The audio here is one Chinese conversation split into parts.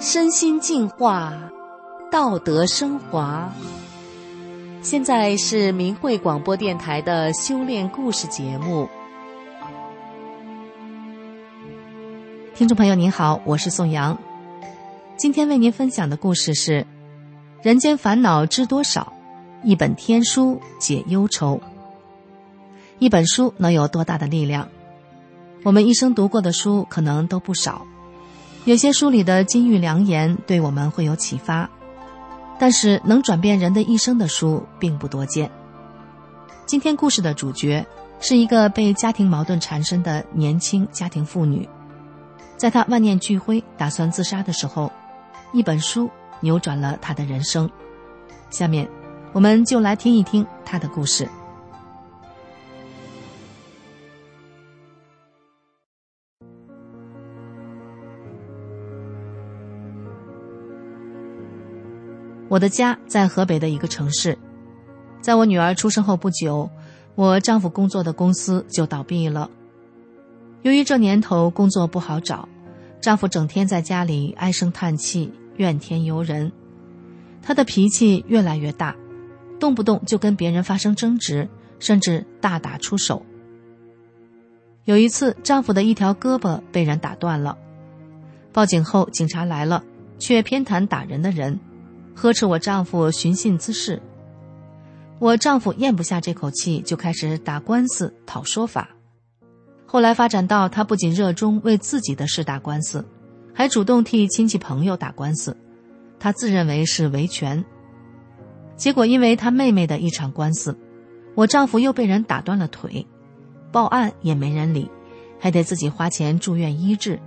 身心净化，道德升华。现在是明慧广播电台的修炼故事节目。听众朋友您好，我是宋阳。今天为您分享的故事是：人间烦恼知多少？一本天书解忧愁。一本书能有多大的力量？我们一生读过的书可能都不少。有些书里的金玉良言对我们会有启发，但是能转变人的一生的书并不多见。今天故事的主角是一个被家庭矛盾缠身的年轻家庭妇女，在她万念俱灰、打算自杀的时候，一本书扭转了她的人生。下面，我们就来听一听她的故事。我的家在河北的一个城市，在我女儿出生后不久，我丈夫工作的公司就倒闭了。由于这年头工作不好找，丈夫整天在家里唉声叹气、怨天尤人，他的脾气越来越大，动不动就跟别人发生争执，甚至大打出手。有一次，丈夫的一条胳膊被人打断了，报警后，警察来了，却偏袒打人的人。呵斥我丈夫寻衅滋事，我丈夫咽不下这口气，就开始打官司讨说法。后来发展到他不仅热衷为自己的事打官司，还主动替亲戚朋友打官司，他自认为是维权。结果因为他妹妹的一场官司，我丈夫又被人打断了腿，报案也没人理，还得自己花钱住院医治，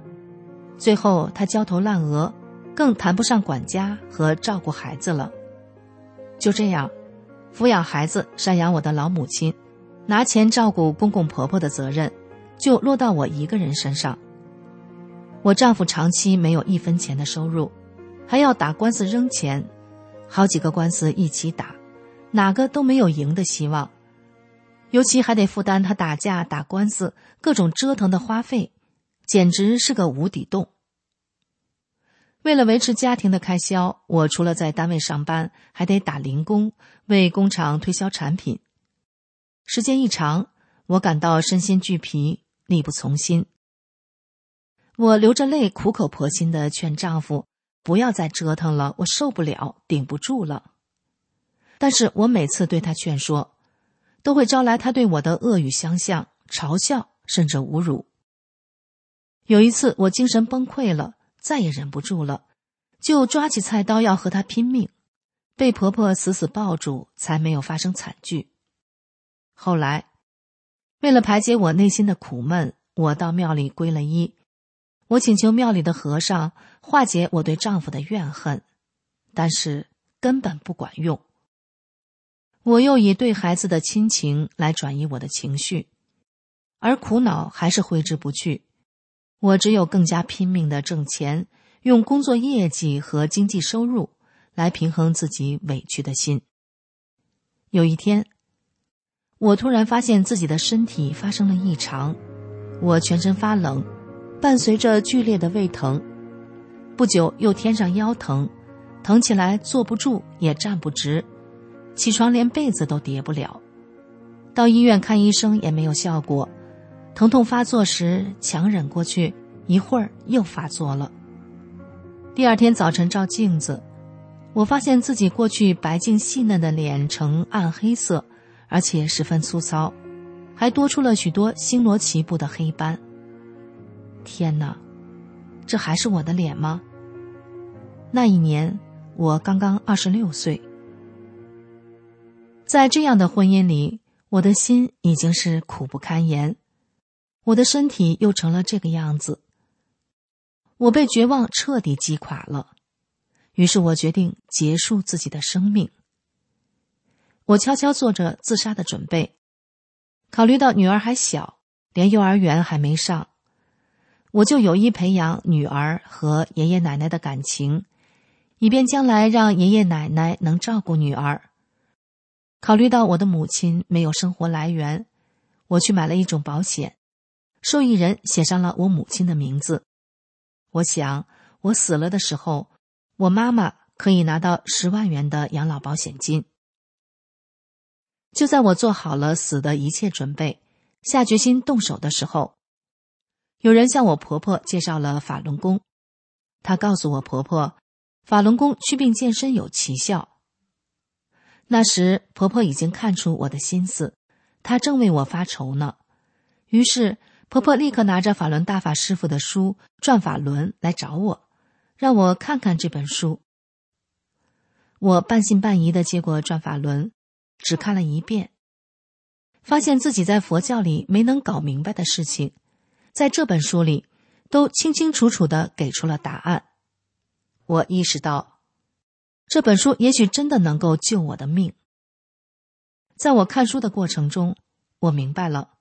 最后他焦头烂额。更谈不上管家和照顾孩子了。就这样，抚养孩子、赡养我的老母亲，拿钱照顾公公婆婆的责任，就落到我一个人身上。我丈夫长期没有一分钱的收入，还要打官司扔钱，好几个官司一起打，哪个都没有赢的希望。尤其还得负担他打架、打官司各种折腾的花费，简直是个无底洞。为了维持家庭的开销，我除了在单位上班，还得打零工，为工厂推销产品。时间一长，我感到身心俱疲，力不从心。我流着泪，苦口婆心的劝丈夫不要再折腾了，我受不了，顶不住了。但是我每次对他劝说，都会招来他对我的恶语相向、嘲笑，甚至侮辱。有一次，我精神崩溃了。再也忍不住了，就抓起菜刀要和他拼命，被婆婆死死抱住，才没有发生惨剧。后来，为了排解我内心的苦闷，我到庙里皈了依，我请求庙里的和尚化解我对丈夫的怨恨，但是根本不管用。我又以对孩子的亲情来转移我的情绪，而苦恼还是挥之不去。我只有更加拼命的挣钱，用工作业绩和经济收入来平衡自己委屈的心。有一天，我突然发现自己的身体发生了异常，我全身发冷，伴随着剧烈的胃疼，不久又添上腰疼，疼起来坐不住也站不直，起床连被子都叠不了，到医院看医生也没有效果。疼痛发作时强忍过去，一会儿又发作了。第二天早晨照镜子，我发现自己过去白净细嫩的脸呈暗黑色，而且十分粗糙，还多出了许多星罗棋布的黑斑。天哪，这还是我的脸吗？那一年我刚刚二十六岁，在这样的婚姻里，我的心已经是苦不堪言。我的身体又成了这个样子，我被绝望彻底击垮了。于是我决定结束自己的生命。我悄悄做着自杀的准备，考虑到女儿还小，连幼儿园还没上，我就有意培养女儿和爷爷奶奶的感情，以便将来让爷爷奶奶能照顾女儿。考虑到我的母亲没有生活来源，我去买了一种保险。受益人写上了我母亲的名字，我想我死了的时候，我妈妈可以拿到十万元的养老保险金。就在我做好了死的一切准备，下决心动手的时候，有人向我婆婆介绍了法轮功。她告诉我婆婆，法轮功祛病健身有奇效。那时婆婆已经看出我的心思，她正为我发愁呢。于是婆婆立刻拿着法轮大法师傅的书《转法轮》来找我，让我看看这本书。我半信半疑的接过《转法轮》。只看了一遍，发现自己在佛教里没能搞明白的事情，在这本书里都清清楚楚的给出了答案。我意识到，这本书也许真的能够救我的命。在我看书的过程中，我明白了，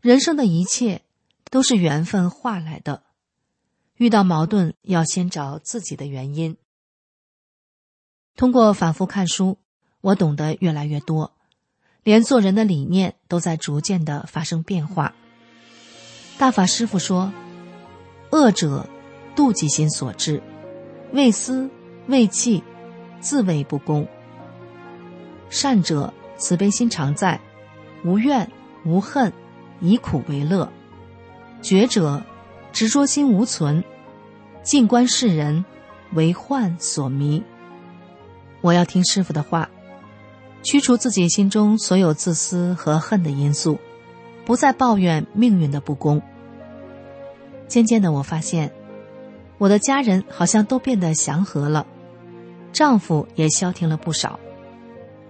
人生的一切都是缘分化来的，遇到矛盾要先找自己的原因。通过反复看书。我懂得越来越多，连做人的理念都在逐渐的发生变化。大法师傅说：“恶者，妒忌心所致，为私为气，自谓不公；善者，慈悲心常在，无怨无恨，以苦为乐；觉者，执着心无存，静观世人，为幻所迷。”我要听师傅的话。驱除自己心中所有自私和恨的因素，不再抱怨命运的不公。渐渐的，我发现，我的家人好像都变得祥和了，丈夫也消停了不少。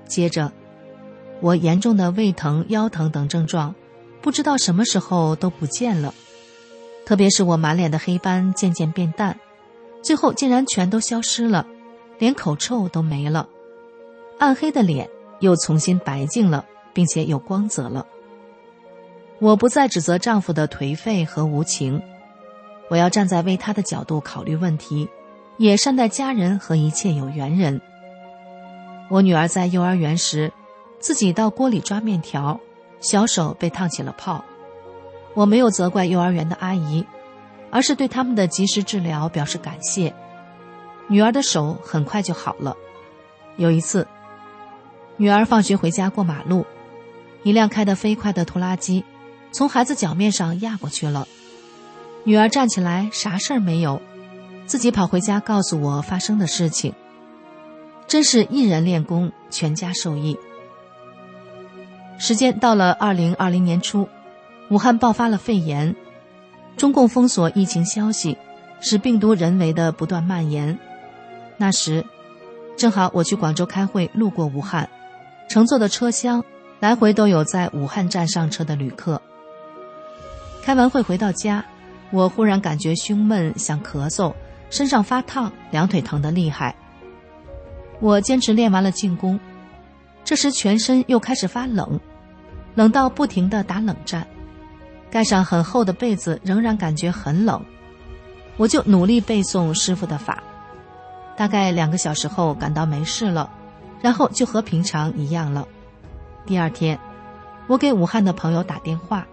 接着，我严重的胃疼、腰疼等症状，不知道什么时候都不见了。特别是我满脸的黑斑渐渐变淡，最后竟然全都消失了，连口臭都没了，暗黑的脸。又重新白净了，并且有光泽了。我不再指责丈夫的颓废和无情，我要站在为他的角度考虑问题，也善待家人和一切有缘人。我女儿在幼儿园时，自己到锅里抓面条，小手被烫起了泡。我没有责怪幼儿园的阿姨，而是对他们的及时治疗表示感谢。女儿的手很快就好了。有一次。女儿放学回家过马路，一辆开得飞快的拖拉机从孩子脚面上压过去了。女儿站起来，啥事儿没有，自己跑回家告诉我发生的事情。真是一人练功，全家受益。时间到了二零二零年初，武汉爆发了肺炎，中共封锁疫情消息，使病毒人为的不断蔓延。那时，正好我去广州开会，路过武汉。乘坐的车厢，来回都有在武汉站上车的旅客。开完会回到家，我忽然感觉胸闷，想咳嗽，身上发烫，两腿疼得厉害。我坚持练完了进攻，这时全身又开始发冷，冷到不停的打冷战，盖上很厚的被子仍然感觉很冷，我就努力背诵师傅的法，大概两个小时后感到没事了。然后就和平常一样了。第二天，我给武汉的朋友打电话，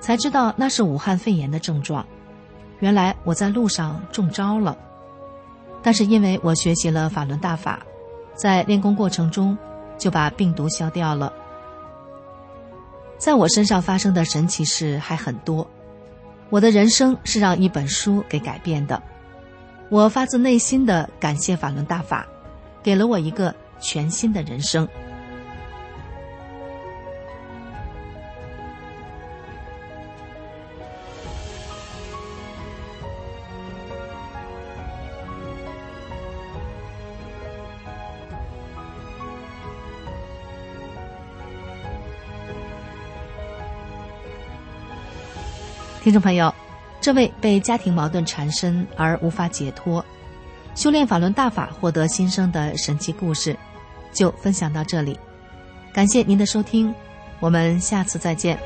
才知道那是武汉肺炎的症状。原来我在路上中招了，但是因为我学习了法轮大法，在练功过程中就把病毒消掉了。在我身上发生的神奇事还很多，我的人生是让一本书给改变的。我发自内心的感谢法轮大法，给了我一个。全新的人生。听众朋友，这位被家庭矛盾缠身而无法解脱。修炼法轮大法获得新生的神奇故事，就分享到这里。感谢您的收听，我们下次再见。